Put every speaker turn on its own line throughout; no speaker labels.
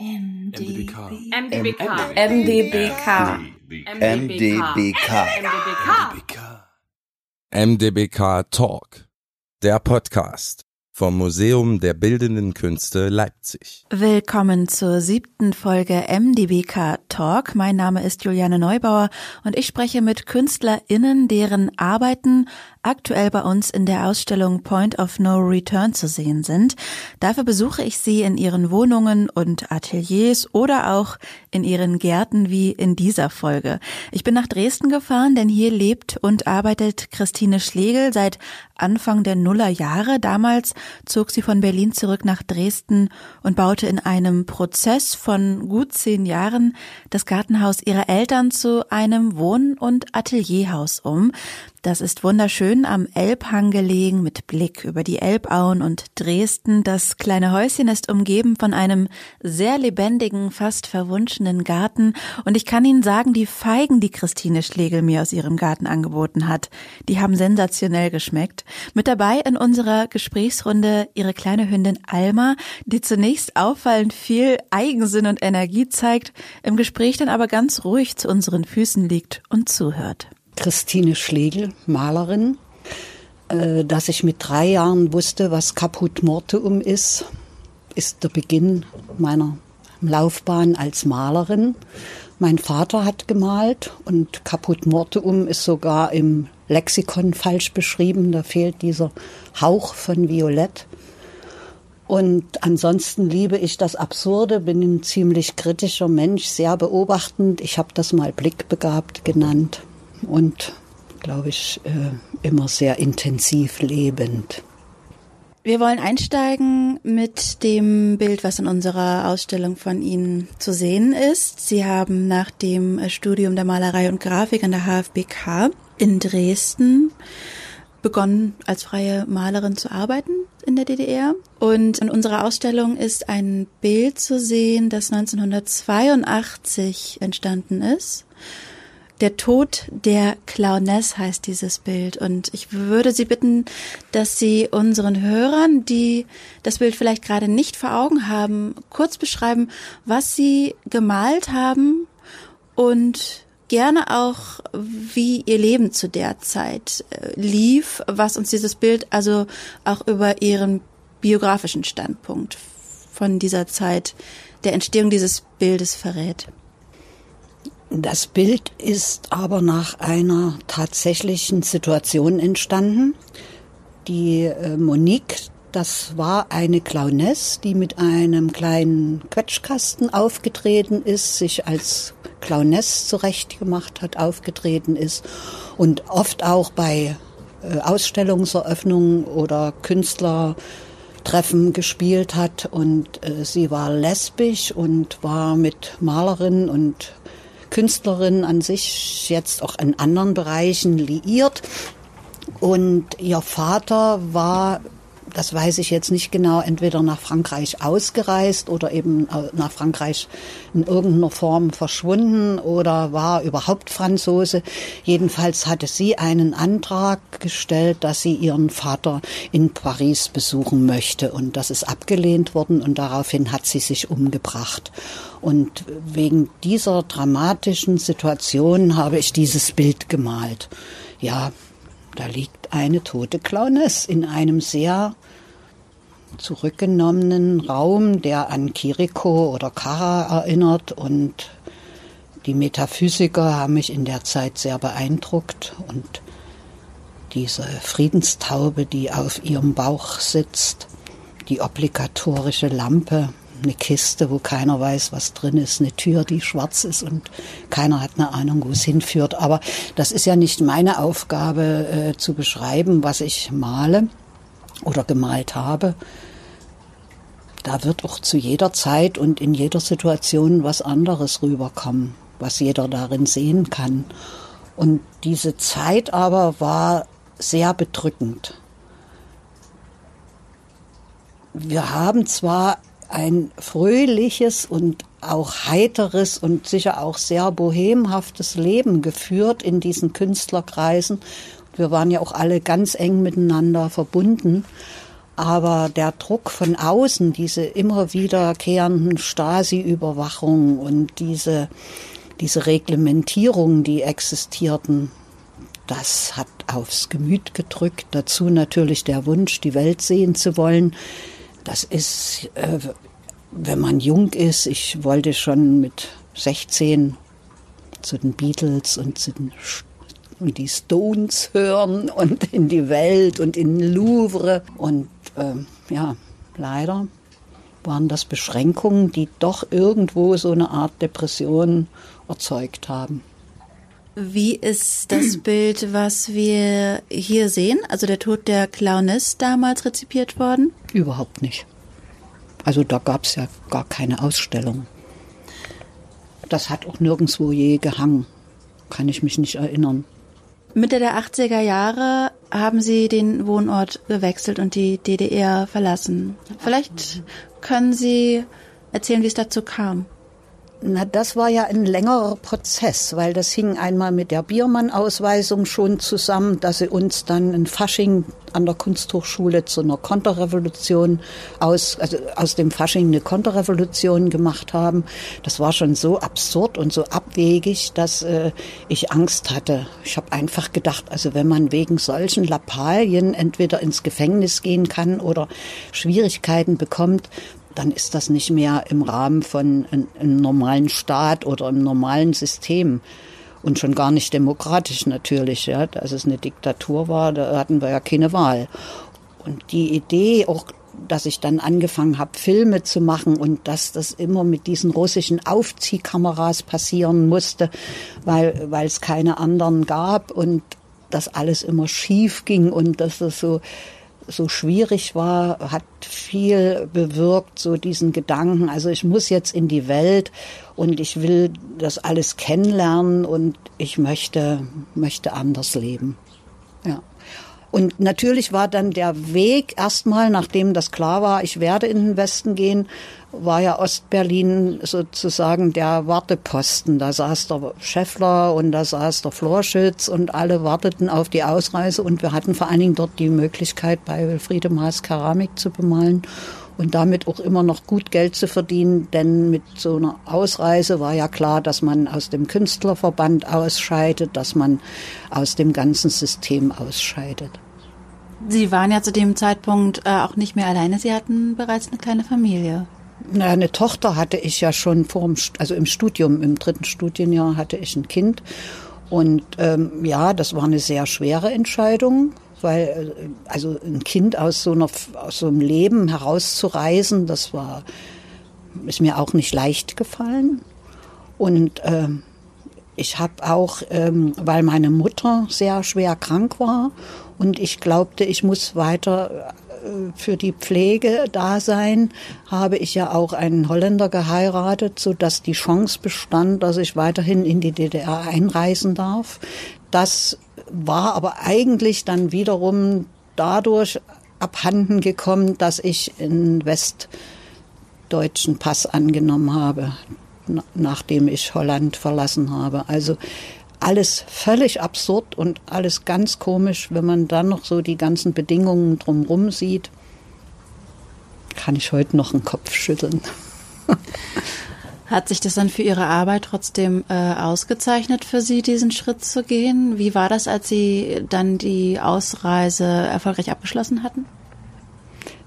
MDBK.
MDBK.
MDBK.
MDBK.
MDBK.
MDBK Talk, der Podcast vom Museum der Bildenden Künste Leipzig.
Willkommen zur siebten Folge MDBK Talk. Mein Name ist Juliane Neubauer und ich spreche mit KünstlerInnen, deren Arbeiten aktuell bei uns in der Ausstellung Point of No Return zu sehen sind. Dafür besuche ich sie in ihren Wohnungen und Ateliers oder auch in ihren Gärten wie in dieser Folge. Ich bin nach Dresden gefahren, denn hier lebt und arbeitet Christine Schlegel seit Anfang der Nullerjahre. Damals zog sie von Berlin zurück nach Dresden und baute in einem Prozess von gut zehn Jahren das Gartenhaus ihrer Eltern zu einem Wohn- und Atelierhaus um. Das ist wunderschön am Elbhang gelegen mit Blick über die Elbauen und Dresden. Das kleine Häuschen ist umgeben von einem sehr lebendigen, fast verwunschenen Garten. Und ich kann Ihnen sagen, die Feigen, die Christine Schlegel mir aus ihrem Garten angeboten hat, die haben sensationell geschmeckt. Mit dabei in unserer Gesprächsrunde ihre kleine Hündin Alma, die zunächst auffallend viel Eigensinn und Energie zeigt, im Gespräch dann aber ganz ruhig zu unseren Füßen liegt und zuhört.
Christine Schlegel, Malerin. Äh, dass ich mit drei Jahren wusste, was Caput Mortuum ist, ist der Beginn meiner Laufbahn als Malerin. Mein Vater hat gemalt und Caput Mortuum ist sogar im Lexikon falsch beschrieben. Da fehlt dieser Hauch von Violett. Und ansonsten liebe ich das Absurde, bin ein ziemlich kritischer Mensch, sehr beobachtend. Ich habe das mal blickbegabt genannt und, glaube ich, äh, immer sehr intensiv lebend.
Wir wollen einsteigen mit dem Bild, was in unserer Ausstellung von Ihnen zu sehen ist. Sie haben nach dem Studium der Malerei und Grafik an der HFBK in Dresden begonnen, als freie Malerin zu arbeiten in der DDR. Und in unserer Ausstellung ist ein Bild zu sehen, das 1982 entstanden ist. Der Tod der Clowness heißt dieses Bild. Und ich würde Sie bitten, dass Sie unseren Hörern, die das Bild vielleicht gerade nicht vor Augen haben, kurz beschreiben, was Sie gemalt haben und gerne auch, wie Ihr Leben zu der Zeit äh, lief, was uns dieses Bild also auch über Ihren biografischen Standpunkt von dieser Zeit der Entstehung dieses Bildes verrät.
Das Bild ist aber nach einer tatsächlichen Situation entstanden. Die äh, Monique, das war eine Clowness, die mit einem kleinen Quetschkasten aufgetreten ist, sich als Clowness zurechtgemacht hat, aufgetreten ist und oft auch bei äh, Ausstellungseröffnungen oder Künstlertreffen gespielt hat. Und äh, sie war lesbisch und war mit Malerinnen und Künstlerin an sich jetzt auch in anderen Bereichen liiert. Und ihr Vater war das weiß ich jetzt nicht genau, entweder nach Frankreich ausgereist oder eben nach Frankreich in irgendeiner Form verschwunden oder war überhaupt Franzose. Jedenfalls hatte sie einen Antrag gestellt, dass sie ihren Vater in Paris besuchen möchte und das ist abgelehnt worden und daraufhin hat sie sich umgebracht. Und wegen dieser dramatischen Situation habe ich dieses Bild gemalt. Ja, da liegt eine tote Clowness in einem sehr zurückgenommenen Raum, der an Kiriko oder Kara erinnert. Und die Metaphysiker haben mich in der Zeit sehr beeindruckt. Und diese Friedenstaube, die auf ihrem Bauch sitzt, die obligatorische Lampe, eine Kiste, wo keiner weiß, was drin ist, eine Tür, die schwarz ist und keiner hat eine Ahnung, wo es hinführt. Aber das ist ja nicht meine Aufgabe äh, zu beschreiben, was ich male oder gemalt habe. Da wird auch zu jeder Zeit und in jeder Situation was anderes rüberkommen, was jeder darin sehen kann. Und diese Zeit aber war sehr bedrückend. Wir haben zwar ein fröhliches und auch heiteres und sicher auch sehr bohemhaftes Leben geführt in diesen Künstlerkreisen. Wir waren ja auch alle ganz eng miteinander verbunden. Aber der Druck von außen, diese immer wiederkehrenden Stasi-Überwachungen und diese, diese Reglementierungen, die existierten, das hat aufs Gemüt gedrückt. Dazu natürlich der Wunsch, die Welt sehen zu wollen. Das ist, äh, wenn man jung ist, ich wollte schon mit 16 zu den Beatles und zu den und die Stones hören und in die Welt und in Louvre. Und äh, ja, leider waren das Beschränkungen, die doch irgendwo so eine Art Depression erzeugt haben.
Wie ist das Bild, was wir hier sehen? Also der Tod der Clowness damals rezipiert worden?
Überhaupt nicht. Also da gab es ja gar keine Ausstellung. Das hat auch nirgendwo je gehangen. Kann ich mich nicht erinnern.
Mitte der 80er Jahre haben Sie den Wohnort gewechselt und die DDR verlassen. Vielleicht können Sie erzählen, wie es dazu kam.
Na, das war ja ein längerer Prozess, weil das hing einmal mit der Biermann-Ausweisung schon zusammen, dass sie uns dann in Fasching an der Kunsthochschule zu einer Konterrevolution aus, also aus dem Fasching eine Konterrevolution gemacht haben. Das war schon so absurd und so abwegig, dass äh, ich Angst hatte. Ich habe einfach gedacht, also wenn man wegen solchen Lappalien entweder ins Gefängnis gehen kann oder Schwierigkeiten bekommt, dann ist das nicht mehr im Rahmen von einem normalen Staat oder einem normalen System. Und schon gar nicht demokratisch natürlich. Ja. Als es eine Diktatur war, da hatten wir ja keine Wahl. Und die Idee, auch dass ich dann angefangen habe, Filme zu machen und dass das immer mit diesen russischen Aufziehkameras passieren musste, weil, weil es keine anderen gab und das alles immer schief ging und dass das so so schwierig war, hat viel bewirkt, so diesen Gedanken, also ich muss jetzt in die Welt und ich will das alles kennenlernen und ich möchte, möchte anders leben. Ja. Und natürlich war dann der Weg erstmal, nachdem das klar war, ich werde in den Westen gehen, war ja Ostberlin sozusagen der Warteposten. Da saß der Scheffler und da saß der Florschütz und alle warteten auf die Ausreise und wir hatten vor allen Dingen dort die Möglichkeit, bei Wilfriede Maas Keramik zu bemalen und damit auch immer noch gut Geld zu verdienen, denn mit so einer Ausreise war ja klar, dass man aus dem Künstlerverband ausscheidet, dass man aus dem ganzen System ausscheidet.
Sie waren ja zu dem Zeitpunkt äh, auch nicht mehr alleine, Sie hatten bereits eine kleine Familie.
Na, eine Tochter hatte ich ja schon vor dem, also im Studium, im dritten Studienjahr hatte ich ein Kind. Und ähm, ja, das war eine sehr schwere Entscheidung, weil äh, also ein Kind aus so, einer, aus so einem Leben herauszureisen, das war, ist mir auch nicht leicht gefallen. Und ähm, ich habe auch, ähm, weil meine Mutter sehr schwer krank war und ich glaubte, ich muss weiter für die Pflege da sein, habe ich ja auch einen Holländer geheiratet, so dass die Chance bestand, dass ich weiterhin in die DDR einreisen darf. Das war aber eigentlich dann wiederum dadurch abhanden gekommen, dass ich einen westdeutschen Pass angenommen habe, nachdem ich Holland verlassen habe. Also alles völlig absurd und alles ganz komisch. Wenn man dann noch so die ganzen Bedingungen drumherum sieht, kann ich heute noch einen Kopf schütteln.
Hat sich das dann für Ihre Arbeit trotzdem äh, ausgezeichnet für Sie, diesen Schritt zu gehen? Wie war das, als Sie dann die Ausreise erfolgreich abgeschlossen hatten?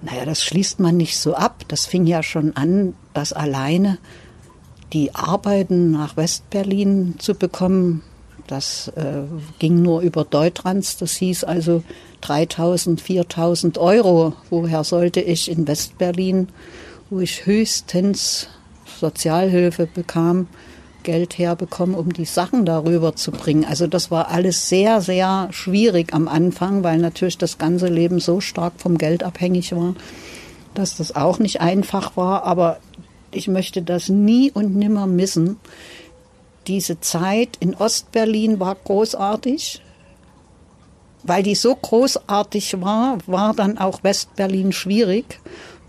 Naja, das schließt man nicht so ab. Das fing ja schon an, dass alleine die Arbeiten nach Westberlin zu bekommen, das äh, ging nur über Deutrans. Das hieß also 3000, 4000 Euro. Woher sollte ich in Westberlin, wo ich höchstens Sozialhilfe bekam, Geld herbekommen, um die Sachen darüber zu bringen. Also das war alles sehr, sehr schwierig am Anfang, weil natürlich das ganze Leben so stark vom Geld abhängig war, dass das auch nicht einfach war. Aber ich möchte das nie und nimmer missen diese Zeit in Ostberlin war großartig. Weil die so großartig war, war dann auch Westberlin schwierig,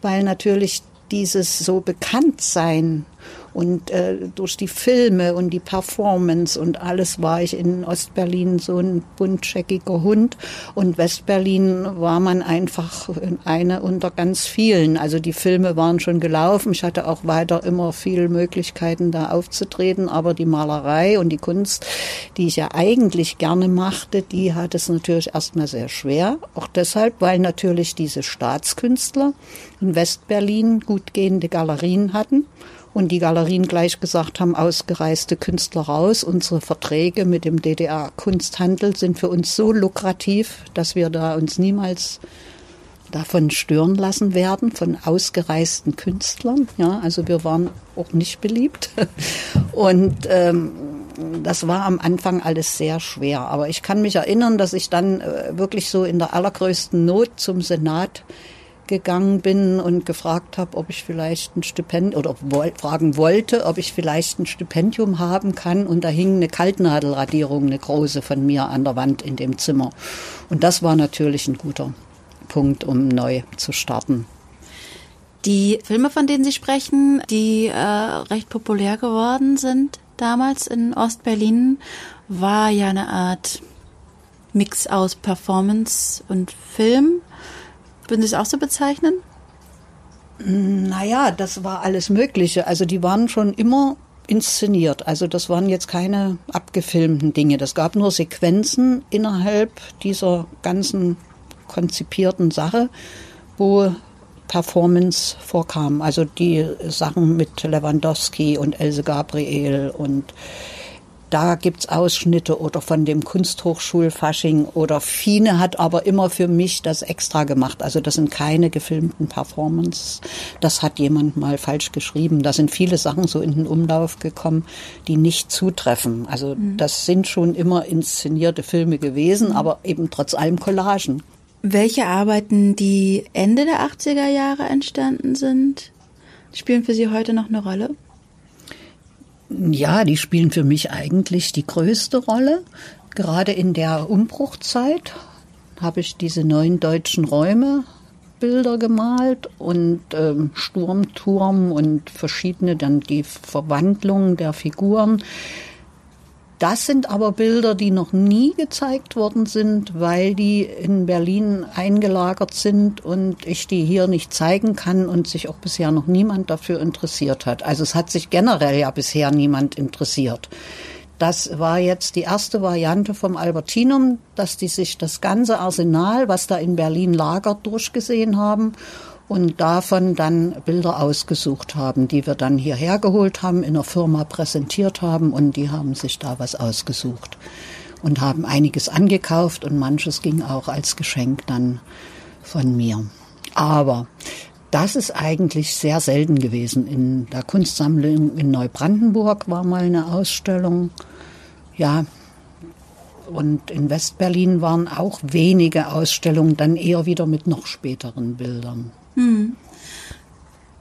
weil natürlich dieses so bekannt sein Und äh, durch die Filme und die Performance und alles war ich in Ostberlin so ein buntscheckiger Hund. Und Westberlin war man einfach eine unter ganz vielen. Also die Filme waren schon gelaufen. Ich hatte auch weiter immer viele Möglichkeiten, da aufzutreten. Aber die Malerei und die Kunst, die ich ja eigentlich gerne machte, die hat es natürlich erstmal sehr schwer. Auch deshalb, weil natürlich diese Staatskünstler in Westberlin gut gehende Galerien hatten und die Galerien gleich gesagt haben, ausgereiste Künstler raus. Unsere Verträge mit dem DDR-Kunsthandel sind für uns so lukrativ, dass wir da uns niemals davon stören lassen werden, von ausgereisten Künstlern. Ja, also wir waren auch nicht beliebt. Und ähm, das war am Anfang alles sehr schwer. Aber ich kann mich erinnern, dass ich dann äh, wirklich so in der allergrößten Not zum Senat gegangen bin und gefragt habe, ob ich vielleicht ein Stipendium oder woll, fragen wollte, ob ich vielleicht ein Stipendium haben kann. Und da hing eine Kaltnadelradierung, eine große von mir an der Wand in dem Zimmer. Und das war natürlich ein guter Punkt, um neu zu starten.
Die Filme, von denen Sie sprechen, die äh, recht populär geworden sind damals in Ostberlin, war ja eine Art Mix aus Performance und Film. Würden Sie es auch so bezeichnen?
Naja, das war alles Mögliche. Also die waren schon immer inszeniert. Also das waren jetzt keine abgefilmten Dinge. Das gab nur Sequenzen innerhalb dieser ganzen konzipierten Sache, wo Performance vorkam. Also die Sachen mit Lewandowski und Else Gabriel und da gibt's Ausschnitte oder von dem Kunsthochschulfasching oder Fine hat aber immer für mich das extra gemacht. Also das sind keine gefilmten Performances. Das hat jemand mal falsch geschrieben. Da sind viele Sachen so in den Umlauf gekommen, die nicht zutreffen. Also mhm. das sind schon immer inszenierte Filme gewesen, mhm. aber eben trotz allem Collagen.
Welche Arbeiten, die Ende der 80er Jahre entstanden sind, spielen für Sie heute noch eine Rolle?
Ja, die spielen für mich eigentlich die größte Rolle. Gerade in der Umbruchzeit habe ich diese neuen deutschen Räume Bilder gemalt und ähm, Sturmturm und verschiedene dann die Verwandlung der Figuren. Das sind aber Bilder, die noch nie gezeigt worden sind, weil die in Berlin eingelagert sind und ich die hier nicht zeigen kann und sich auch bisher noch niemand dafür interessiert hat. Also es hat sich generell ja bisher niemand interessiert. Das war jetzt die erste Variante vom Albertinum, dass die sich das ganze Arsenal, was da in Berlin lagert, durchgesehen haben und davon dann Bilder ausgesucht haben, die wir dann hierher geholt haben, in der Firma präsentiert haben und die haben sich da was ausgesucht und haben einiges angekauft und manches ging auch als Geschenk dann von mir. Aber das ist eigentlich sehr selten gewesen. In der Kunstsammlung in Neubrandenburg war mal eine Ausstellung. Ja, und in Westberlin waren auch wenige Ausstellungen, dann eher wieder mit noch späteren Bildern. Hm.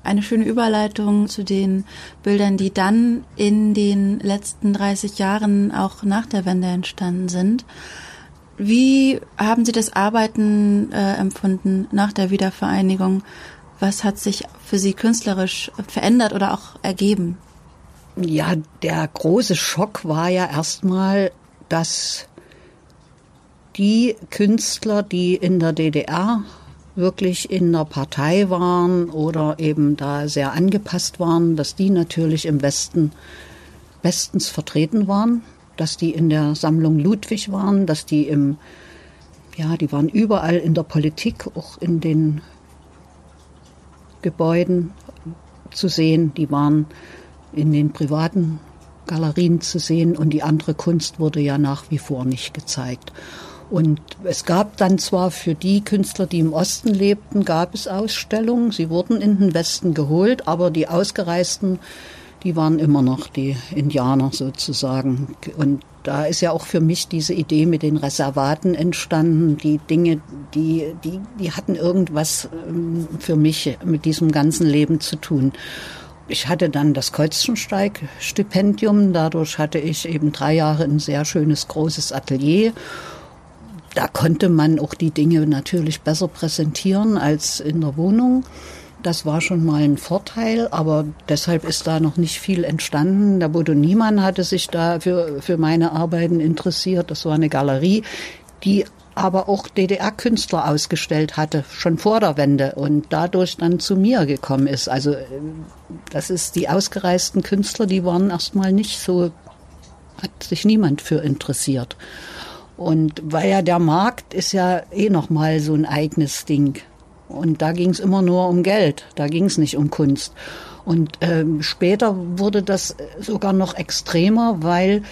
Eine schöne Überleitung zu den Bildern, die dann in den letzten 30 Jahren auch nach der Wende entstanden sind. Wie haben Sie das Arbeiten äh, empfunden nach der Wiedervereinigung? Was hat sich für Sie künstlerisch verändert oder auch ergeben?
Ja, der große Schock war ja erstmal, dass die Künstler, die in der DDR wirklich in der Partei waren oder eben da sehr angepasst waren, dass die natürlich im Westen bestens vertreten waren, dass die in der Sammlung Ludwig waren, dass die im, ja, die waren überall in der Politik, auch in den Gebäuden zu sehen, die waren in den privaten Galerien zu sehen und die andere Kunst wurde ja nach wie vor nicht gezeigt. Und es gab dann zwar für die Künstler, die im Osten lebten, gab es Ausstellungen. Sie wurden in den Westen geholt, aber die Ausgereisten, die waren immer noch die Indianer sozusagen. Und da ist ja auch für mich diese Idee mit den Reservaten entstanden. Die Dinge, die, die, die hatten irgendwas ähm, für mich mit diesem ganzen Leben zu tun. Ich hatte dann das Kreuzensteig-Stipendium. Dadurch hatte ich eben drei Jahre ein sehr schönes großes Atelier da konnte man auch die Dinge natürlich besser präsentieren als in der Wohnung. Das war schon mal ein Vorteil, aber deshalb ist da noch nicht viel entstanden. Der Bodo Niemann hatte sich da für, für meine Arbeiten interessiert. Das war eine Galerie, die aber auch DDR-Künstler ausgestellt hatte, schon vor der Wende und dadurch dann zu mir gekommen ist. Also das ist die ausgereisten Künstler, die waren erstmal nicht so, hat sich niemand für interessiert. Und weil ja der Markt ist ja eh nochmal so ein eigenes Ding. Und da ging es immer nur um Geld, da ging es nicht um Kunst. Und ähm, später wurde das sogar noch extremer, weil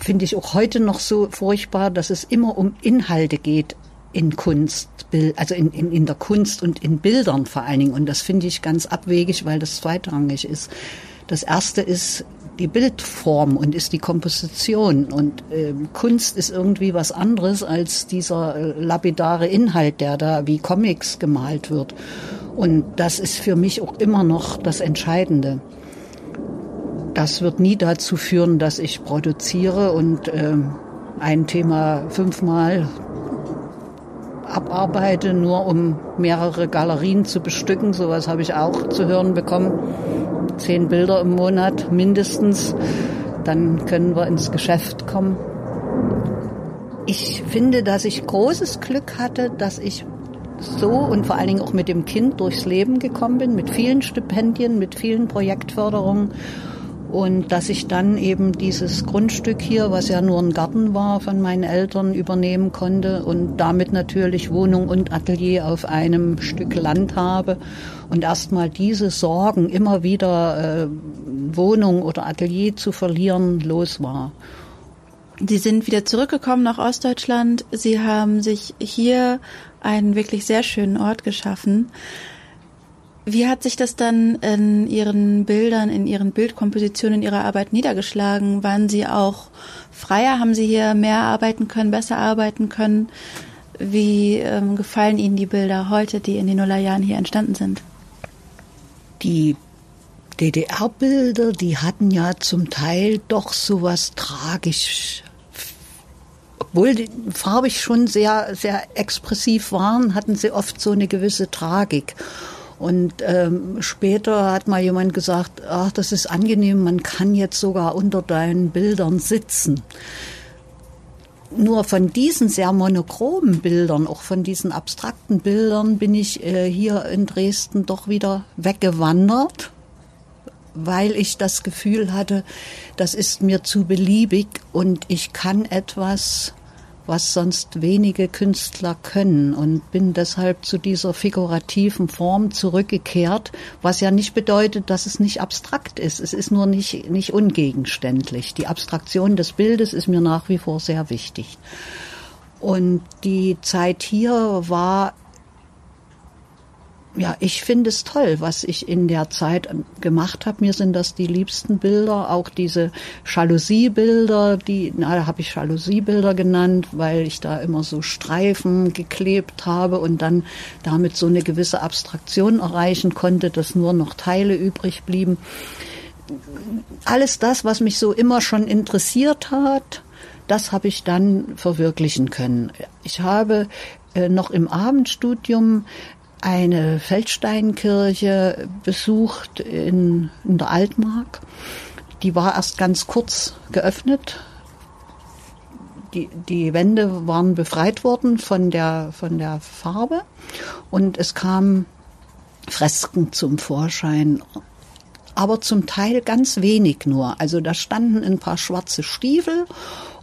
finde ich auch heute noch so furchtbar, dass es immer um Inhalte geht in Kunst, also in, in, in der Kunst und in Bildern vor allen Dingen. Und das finde ich ganz abwegig, weil das zweitrangig ist. Das erste ist die Bildform und ist die Komposition. Und äh, Kunst ist irgendwie was anderes als dieser äh, lapidare Inhalt, der da wie Comics gemalt wird. Und das ist für mich auch immer noch das Entscheidende. Das wird nie dazu führen, dass ich produziere und äh, ein Thema fünfmal abarbeite, nur um mehrere Galerien zu bestücken. Sowas habe ich auch zu hören bekommen. Zehn Bilder im Monat mindestens. Dann können wir ins Geschäft kommen. Ich finde, dass ich großes Glück hatte, dass ich so und vor allen Dingen auch mit dem Kind durchs Leben gekommen bin, mit vielen Stipendien, mit vielen Projektförderungen und dass ich dann eben dieses Grundstück hier, was ja nur ein Garten war, von meinen Eltern übernehmen konnte und damit natürlich Wohnung und Atelier auf einem Stück Land habe und erstmal diese Sorgen, immer wieder äh, Wohnung oder Atelier zu verlieren, los war.
Sie sind wieder zurückgekommen nach Ostdeutschland. Sie haben sich hier einen wirklich sehr schönen Ort geschaffen. Wie hat sich das dann in Ihren Bildern, in Ihren Bildkompositionen, in Ihrer Arbeit niedergeschlagen? Waren Sie auch freier? Haben Sie hier mehr arbeiten können, besser arbeiten können? Wie ähm, gefallen Ihnen die Bilder heute, die in den Nullerjahren hier entstanden sind?
Die DDR-Bilder, die hatten ja zum Teil doch so was tragisch obwohl die farbig schon sehr, sehr expressiv waren, hatten sie oft so eine gewisse Tragik. Und ähm, später hat mal jemand gesagt, ach, das ist angenehm, man kann jetzt sogar unter deinen Bildern sitzen. Nur von diesen sehr monochromen Bildern, auch von diesen abstrakten Bildern, bin ich äh, hier in Dresden doch wieder weggewandert, weil ich das Gefühl hatte, das ist mir zu beliebig und ich kann etwas was sonst wenige Künstler können und bin deshalb zu dieser figurativen Form zurückgekehrt, was ja nicht bedeutet, dass es nicht abstrakt ist. Es ist nur nicht, nicht ungegenständlich. Die Abstraktion des Bildes ist mir nach wie vor sehr wichtig. Und die Zeit hier war ja, ich finde es toll, was ich in der Zeit gemacht habe. Mir sind das die liebsten Bilder, auch diese Jalousiebilder, die, na, habe ich Jalousiebilder genannt, weil ich da immer so Streifen geklebt habe und dann damit so eine gewisse Abstraktion erreichen konnte, dass nur noch Teile übrig blieben. Alles das, was mich so immer schon interessiert hat, das habe ich dann verwirklichen können. Ich habe äh, noch im Abendstudium eine Feldsteinkirche besucht in, in der Altmark. Die war erst ganz kurz geöffnet. Die, die Wände waren befreit worden von der, von der Farbe und es kamen Fresken zum Vorschein, aber zum Teil ganz wenig nur. Also da standen ein paar schwarze Stiefel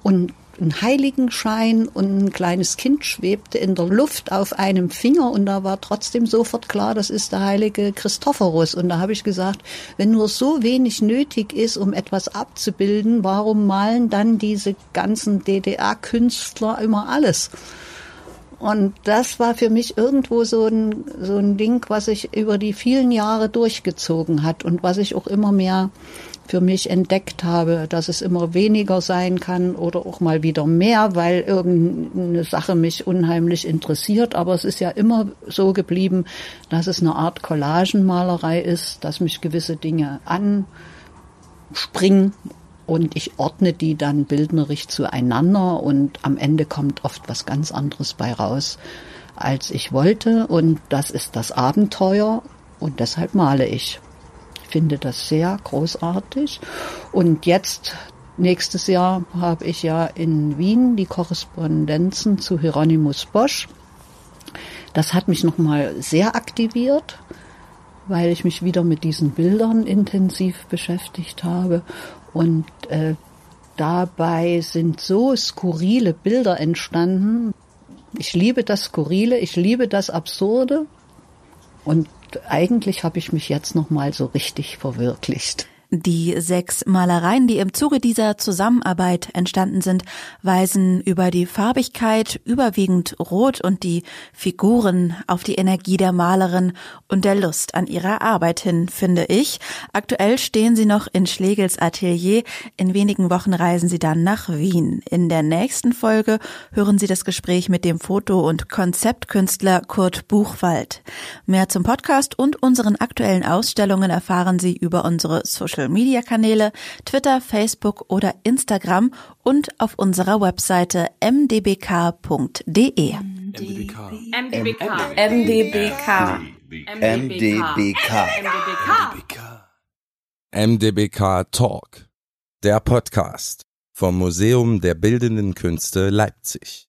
und ein Heiligenschein und ein kleines Kind schwebte in der Luft auf einem Finger und da war trotzdem sofort klar, das ist der heilige Christophorus. Und da habe ich gesagt, wenn nur so wenig nötig ist, um etwas abzubilden, warum malen dann diese ganzen DDR-Künstler immer alles? Und das war für mich irgendwo so ein, so ein Ding, was sich über die vielen Jahre durchgezogen hat und was ich auch immer mehr für mich entdeckt habe, dass es immer weniger sein kann oder auch mal wieder mehr, weil irgendeine Sache mich unheimlich interessiert. Aber es ist ja immer so geblieben, dass es eine Art Collagenmalerei ist, dass mich gewisse Dinge anspringen und ich ordne die dann bildnerisch zueinander und am Ende kommt oft was ganz anderes bei raus, als ich wollte. Und das ist das Abenteuer Und deshalb male ich. Ich finde das sehr großartig. Und jetzt, nächstes Jahr, habe ich ja in Wien die Korrespondenzen zu Hieronymus Bosch. Das hat mich nochmal sehr aktiviert, weil ich mich wieder mit diesen Bildern intensiv beschäftigt habe. Und äh, dabei sind so skurrile Bilder entstanden. Ich liebe das Skurrile, ich liebe das Absurde. Und eigentlich habe ich mich jetzt noch mal so richtig verwirklicht.
Die sechs Malereien, die im Zuge dieser Zusammenarbeit entstanden sind, weisen über die Farbigkeit, überwiegend rot und die Figuren auf die Energie der Malerin und der Lust an ihrer Arbeit hin, finde ich. Aktuell stehen sie noch in Schlegels Atelier. In wenigen Wochen reisen sie dann nach Wien. In der nächsten Folge hören Sie das Gespräch mit dem Foto- und Konzeptkünstler Kurt Buchwald. Mehr zum Podcast und unseren aktuellen Ausstellungen erfahren Sie über unsere Social Social Media Kanäle, Twitter, Facebook oder Instagram und auf unserer Webseite mdbk.de.
MDBK.
MDBK.
MDBK.
MDBK.
MDBK.
MDBK Talk, der Podcast vom Museum der Bildenden Künste Leipzig.